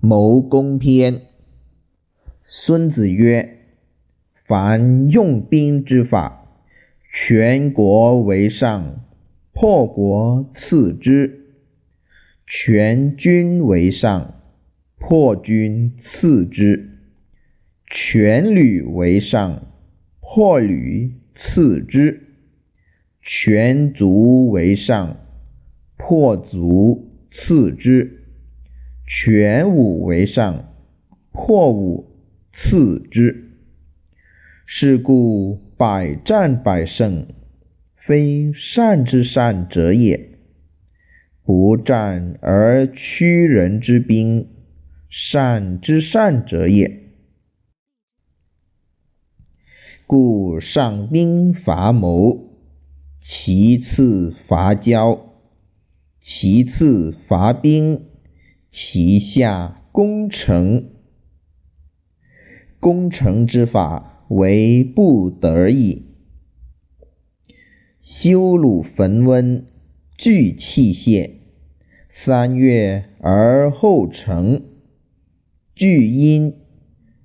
谋攻篇。孙子曰：“凡用兵之法，全国为上，破国次之；全军为上，破军次之；全旅为上，破旅次之；全族为上，破族次之。”全武为上，破武次之。是故百战百胜，非善之善者也。不战而屈人之兵，善之善者也。故上兵伐谋，其次伐交，其次伐兵。其下攻城，攻城之法为不得已。修鲁焚温，聚器械，三月而后成；聚阴，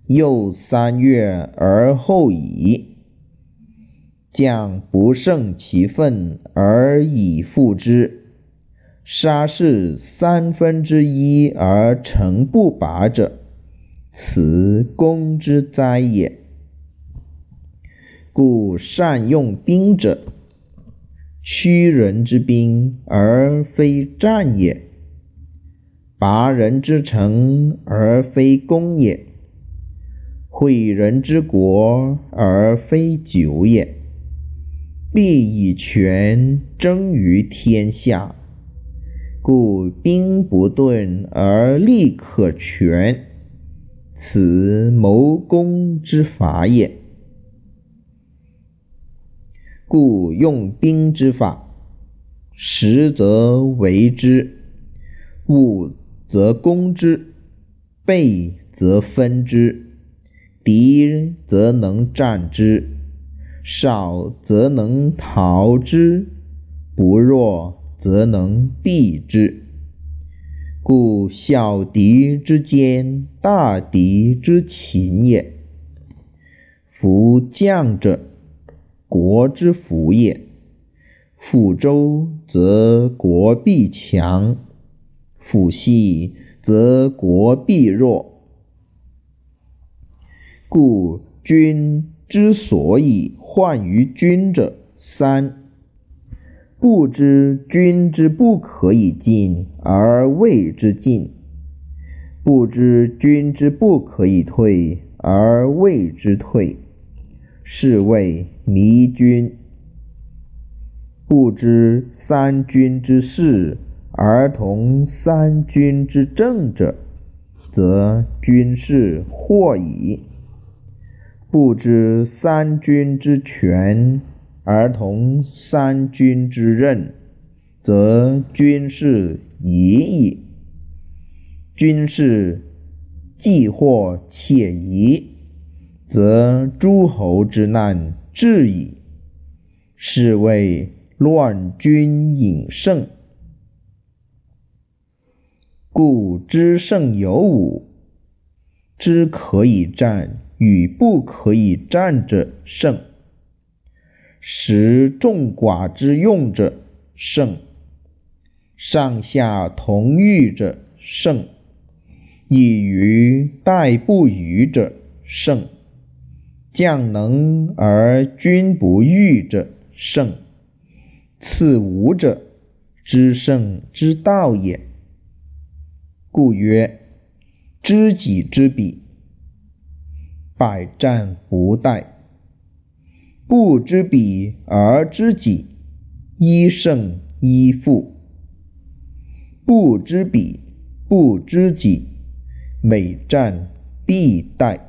又三月而后已。将不胜其愤而以复之。杀士三分之一而成不拔者，此攻之灾也。故善用兵者，屈人之兵而非战也；拔人之城而非攻也；毁人之国而非久也。必以权争于天下。故兵不顿而利可全，此谋攻之法也。故用兵之法，实则为之，误则攻之，备则分之，敌则能战之，少则能逃之，不弱。则能避之，故小敌之坚，大敌之勤也。夫将者，国之福也。辅周则国必强，辅西则国必弱。故君之所以患于君者三。不知君之不可以进而谓之进，不知君之不可以退而谓之退，是谓迷君。不知三军之事而同三军之政者，则军事惑矣；不知三军之权。而同三军之任，则军事疑矣。军事既或且疑，则诸侯之难至矣。是谓乱军引胜。故知胜有五：知可以战与不可以战者胜。食众寡之用者胜，上下同欲者胜，以愚待不愚者胜，将能而君不欲者胜。此五者，知胜之道也。故曰：知己知彼，百战不殆。不知彼而知己，一胜一负；不知彼，不知己，每战必殆。